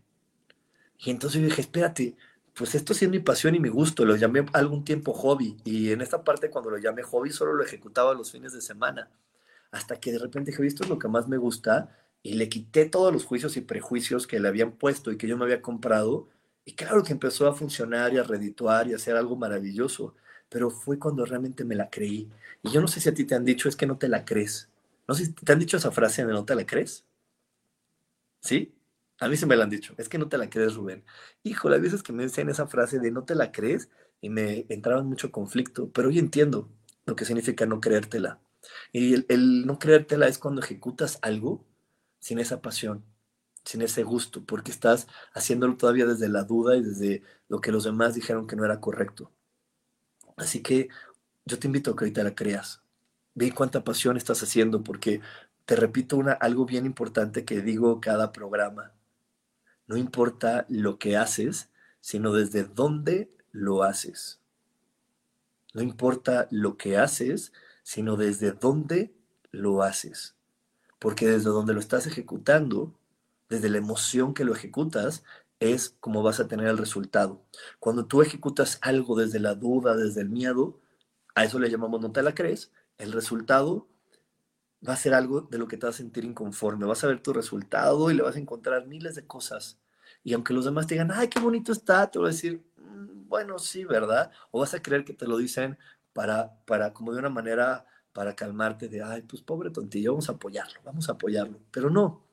Y entonces yo dije, espérate, pues esto sí es mi pasión y mi gusto, lo llamé algún tiempo hobby y en esta parte cuando lo llamé hobby solo lo ejecutaba los fines de semana, hasta que de repente dije, esto es lo que más me gusta y le quité todos los juicios y prejuicios que le habían puesto y que yo me había comprado y claro que empezó a funcionar y a redituar y a hacer algo maravilloso, pero fue cuando realmente me la creí. Y yo no sé si a ti te han dicho, es que no te la crees. No sé si te han dicho esa frase de no te la crees. ¿Sí? A mí se me la han dicho, es que no te la crees, Rubén. Híjole, a veces que me dicen esa frase de no te la crees y me entraba en mucho conflicto, pero hoy entiendo lo que significa no creértela. Y el, el no creértela es cuando ejecutas algo sin esa pasión, sin ese gusto, porque estás haciéndolo todavía desde la duda y desde lo que los demás dijeron que no era correcto. Así que yo te invito a que ahorita la creas. Ve cuánta pasión estás haciendo, porque te repito una, algo bien importante que digo cada programa. No importa lo que haces, sino desde dónde lo haces. No importa lo que haces, sino desde dónde lo haces. Porque desde donde lo estás ejecutando, desde la emoción que lo ejecutas, es como vas a tener el resultado. Cuando tú ejecutas algo desde la duda, desde el miedo, a eso le llamamos no te la crees, el resultado va a ser algo de lo que te vas a sentir inconforme. Vas a ver tu resultado y le vas a encontrar miles de cosas. Y aunque los demás te digan, ay, qué bonito está, te voy a decir, mm, bueno, sí, ¿verdad? O vas a creer que te lo dicen para, para como de una manera, para calmarte de, ay, pues pobre tontillo, vamos a apoyarlo, vamos a apoyarlo. Pero no,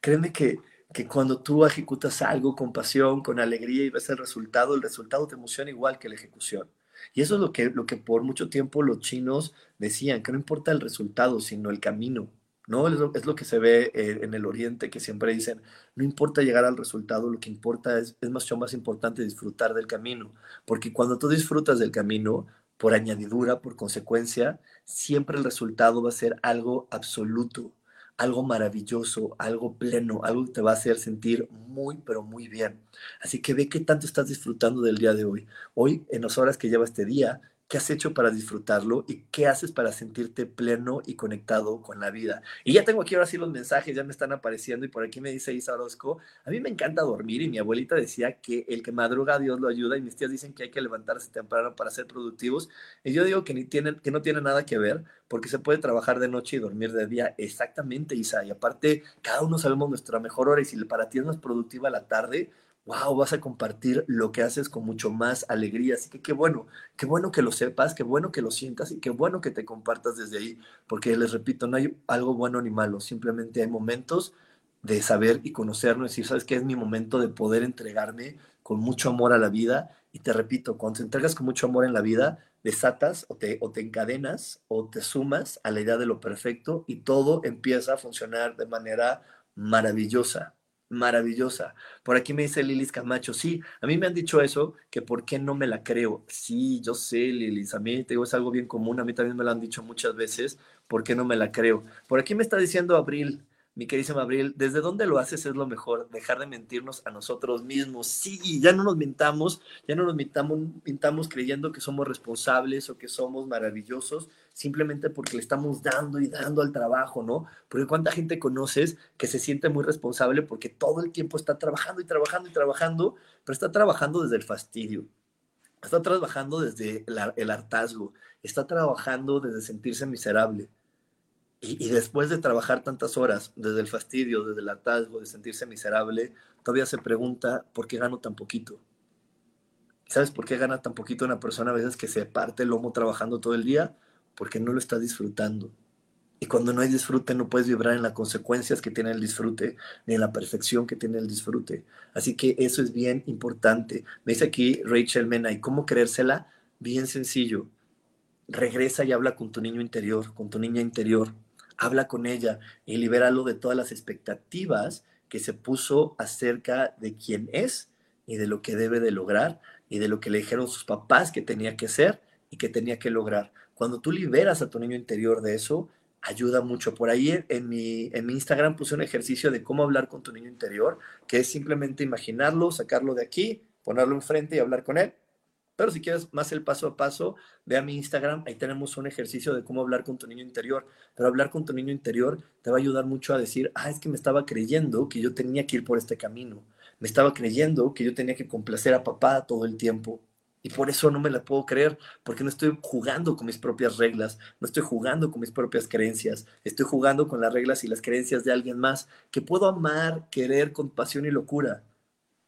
créeme que, que cuando tú ejecutas algo con pasión, con alegría y ves el resultado, el resultado te emociona igual que la ejecución. Y eso es lo que, lo que por mucho tiempo los chinos decían, que no importa el resultado, sino el camino. ¿no? Es lo, que se ve eh, en el Oriente, que siempre dicen, no importa llegar al resultado, lo que importa es, es mucho más importante disfrutar del camino, porque cuando tú disfrutas del camino, por añadidura, por consecuencia, siempre el resultado va a ser algo absoluto, algo maravilloso, algo pleno, algo que te va a hacer sentir muy, pero muy bien. Así que ve qué tanto estás disfrutando del día de hoy. Hoy, en las horas que lleva este día, ¿Qué has hecho para disfrutarlo y qué haces para sentirte pleno y conectado con la vida? Y ya tengo aquí ahora sí los mensajes, ya me están apareciendo y por aquí me dice Isa Orozco, a mí me encanta dormir y mi abuelita decía que el que madruga Dios lo ayuda y mis tías dicen que hay que levantarse temprano para ser productivos y yo digo que, ni tienen, que no tiene nada que ver porque se puede trabajar de noche y dormir de día. Exactamente, Isa. Y aparte, cada uno sabemos nuestra mejor hora y si para ti es más productiva la tarde, wow, vas a compartir lo que haces con mucho más alegría. Así que qué bueno, qué bueno que lo sepas, qué bueno que lo sientas y qué bueno que te compartas desde ahí, porque les repito, no hay algo bueno ni malo, simplemente hay momentos de saber y conocernos y ¿sabes qué? Es mi momento de poder entregarme con mucho amor a la vida. Y te repito, cuando te entregas con mucho amor en la vida, desatas o te, o te encadenas o te sumas a la idea de lo perfecto y todo empieza a funcionar de manera maravillosa maravillosa. Por aquí me dice Lilis Camacho, sí, a mí me han dicho eso, que por qué no me la creo. Sí, yo sé, Lilis, a mí te digo, es algo bien común, a mí también me lo han dicho muchas veces, ¿por qué no me la creo? Por aquí me está diciendo Abril, mi queridísima Abril, ¿desde dónde lo haces es lo mejor? Dejar de mentirnos a nosotros mismos. Sí, ya no nos mintamos, ya no nos mintamos creyendo que somos responsables o que somos maravillosos, simplemente porque le estamos dando y dando al trabajo, ¿no? Porque cuánta gente conoces que se siente muy responsable porque todo el tiempo está trabajando y trabajando y trabajando, pero está trabajando desde el fastidio. está trabajando desde el, hartazgo, está trabajando desde sentirse miserable. Y, después de trabajar tantas horas, desde el fastidio, desde el hartazgo, de sentirse miserable, todavía se pregunta, ¿por qué gano tan poquito? ¿Sabes por qué gana tan poquito una persona a veces que se parte el lomo trabajando todo el día? Porque no lo está disfrutando. Y cuando no hay disfrute, no puedes vibrar en las consecuencias que tiene el disfrute, ni en la perfección que tiene el disfrute. Así que eso es bien importante. Me dice aquí Rachel Mena, ¿y cómo creérsela? Bien sencillo. Regresa y habla con tu niño interior, con tu niña interior. Habla con ella y libéralo de todas las expectativas que se puso acerca de quién es y de lo que debe de lograr y de lo que le dijeron sus papás que tenía que ser y que tenía que lograr. Cuando tú liberas a tu niño interior de eso, ayuda mucho. Por ahí en mi, en mi Instagram puse un ejercicio de cómo hablar con tu niño interior, que es simplemente imaginarlo, sacarlo de aquí, ponerlo enfrente y hablar con él. Pero si quieres más el paso a paso, ve a mi Instagram, ahí tenemos un ejercicio de cómo hablar con tu niño interior. Pero hablar con tu niño interior te va a ayudar mucho a decir, ah, es que me estaba creyendo que yo tenía que ir por este camino. Me estaba creyendo que yo tenía que complacer a papá todo el tiempo. Y por eso no me la puedo creer, porque no estoy jugando con mis propias reglas, no estoy jugando con mis propias creencias, estoy jugando con las reglas y las creencias de alguien más que puedo amar, querer con pasión y locura,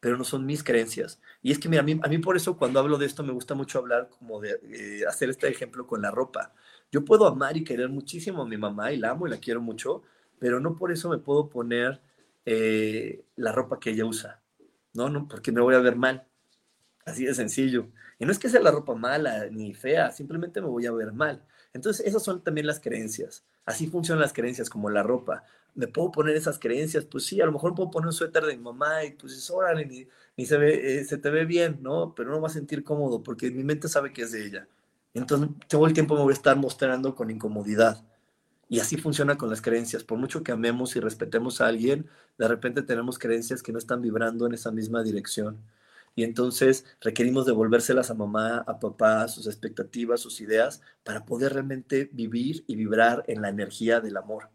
pero no son mis creencias. Y es que mira, a mí, a mí por eso cuando hablo de esto me gusta mucho hablar como de eh, hacer este ejemplo con la ropa. Yo puedo amar y querer muchísimo a mi mamá y la amo y la quiero mucho, pero no por eso me puedo poner eh, la ropa que ella usa, ¿no? no porque me voy a ver mal Así de sencillo. Y no es que sea la ropa mala ni fea, simplemente me voy a ver mal. Entonces, esas son también las creencias. Así funcionan las creencias como la ropa. ¿Me puedo poner esas creencias? Pues sí, a lo mejor puedo poner un suéter de mi mamá y pues es órale, ni, ni se, ve, eh, se te ve bien, ¿no? Pero no va a sentir cómodo porque mi mente sabe que es de ella. Entonces, todo el tiempo me voy a estar mostrando con incomodidad. Y así funciona con las creencias. Por mucho que amemos y respetemos a alguien, de repente tenemos creencias que no están vibrando en esa misma dirección y entonces requerimos devolvérselas a mamá, a papá, sus expectativas, sus ideas, para poder realmente vivir y vibrar en la energía del amor.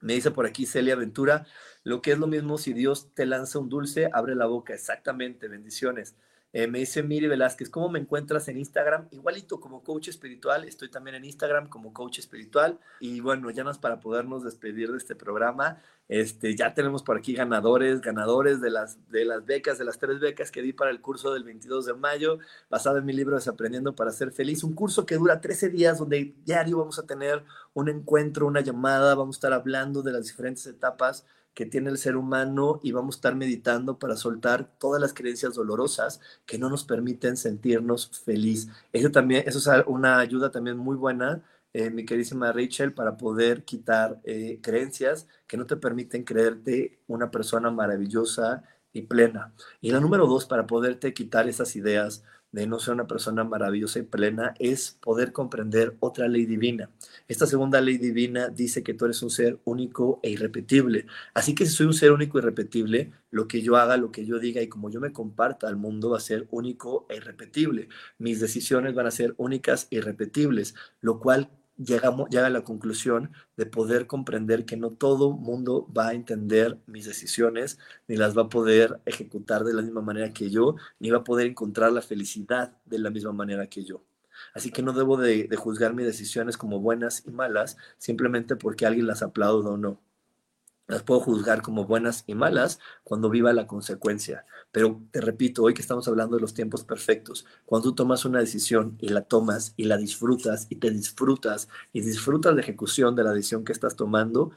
Me dice por aquí Celia Ventura, lo que es lo mismo si Dios te lanza un dulce, abre la boca. Exactamente, bendiciones. Eh, me dice Miri Velázquez, ¿cómo me encuentras en Instagram? Igualito como coach espiritual, estoy también en Instagram como coach espiritual. Y bueno, ya más para podernos despedir de este programa, este, ya tenemos por aquí ganadores, ganadores de las, de las becas, de las tres becas que di para el curso del 22 de mayo, basado en mi libro Desaprendiendo para ser feliz, un curso que dura 13 días donde diario vamos a tener un encuentro, una llamada, vamos a estar hablando de las diferentes etapas que tiene el ser humano y vamos a estar meditando para soltar todas las creencias dolorosas que no nos permiten sentirnos feliz. Eso también, eso es una ayuda también muy buena, eh, mi queridísima Rachel, para poder quitar eh, creencias que no te permiten creerte una persona maravillosa y plena. Y la número dos, para poderte quitar esas ideas de no ser una persona maravillosa y plena es poder comprender otra ley divina. Esta segunda ley divina dice que tú eres un ser único e irrepetible. Así que si soy un ser único e irrepetible, lo que yo haga, lo que yo diga y como yo me comparta al mundo va a ser único e irrepetible. Mis decisiones van a ser únicas e irrepetibles, lo cual llegamos, llega a la conclusión de poder comprender que no todo mundo va a entender mis decisiones, ni las va a poder ejecutar de la misma manera que yo, ni va a poder encontrar la felicidad de la misma manera que yo. Así que no debo de, juzgar mis decisiones como buenas y malas simplemente porque alguien las aplauda o no las puedo juzgar como buenas y malas cuando viva la consecuencia. Pero te repito, hoy que estamos hablando de los tiempos perfectos, cuando tú tomas una decisión y la tomas y la disfrutas y te disfrutas y disfrutas la ejecución de la decisión que estás tomando,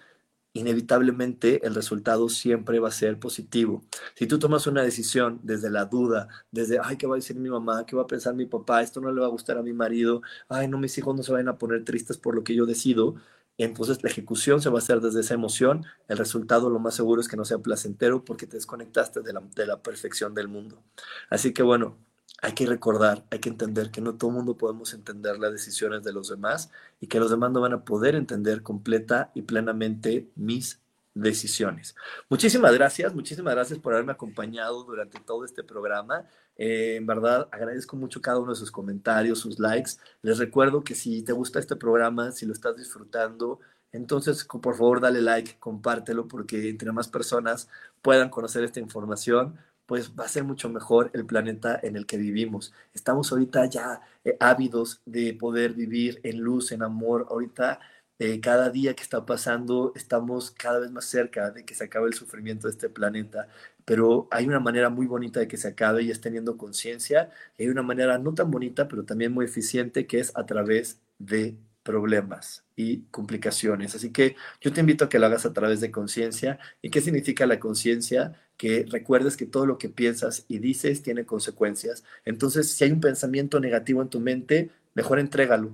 inevitablemente el resultado siempre va a ser positivo. Si tú tomas una decisión desde la duda, desde, ay, ¿qué va a decir mi mamá? ¿Qué va a pensar mi papá? Esto no le va a gustar a mi marido. Ay, no, mis hijos no se van a poner tristes por lo que yo decido entonces la ejecución se va a hacer desde esa emoción. El resultado lo más seguro es que no sea placentero porque te desconectaste de la, de la perfección del mundo. Así que bueno, hay que recordar, hay que entender que no todo mundo podemos entender las decisiones de los demás y que los demás no van a poder entender completa y plenamente mis decisiones. Muchísimas gracias, muchísimas gracias por haberme acompañado durante todo este programa. Eh, en verdad, agradezco mucho cada uno de sus comentarios, sus likes. Les recuerdo que si te gusta este programa, si lo estás disfrutando, entonces por favor dale like, compártelo, porque entre más personas puedan conocer esta información, pues va a ser mucho mejor el planeta en el que vivimos. Estamos ahorita ya eh, ávidos de poder vivir en luz, en amor. Ahorita, eh, cada día que está pasando, estamos cada vez más cerca de que se acabe el sufrimiento de este planeta. Pero hay una manera muy bonita de que se acabe y es teniendo conciencia. Y hay una manera no tan bonita, pero también muy eficiente, que es a través de problemas y complicaciones. Así que yo te invito a que lo hagas a través de conciencia. ¿Y qué significa la conciencia? Que recuerdes que todo lo que piensas y dices tiene consecuencias. Entonces, si hay un pensamiento negativo en tu mente, mejor entrégalo,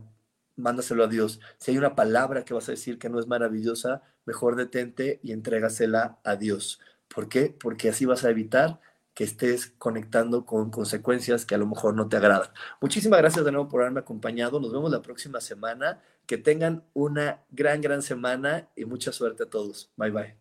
mándaselo a Dios. Si hay una palabra que vas a decir que no es maravillosa, mejor detente y entrégasela a Dios. ¿Por qué? Porque así vas a evitar que estés conectando con consecuencias que a lo mejor no te agradan. Muchísimas gracias de nuevo por haberme acompañado. Nos vemos la próxima semana. Que tengan una gran, gran semana y mucha suerte a todos. Bye bye.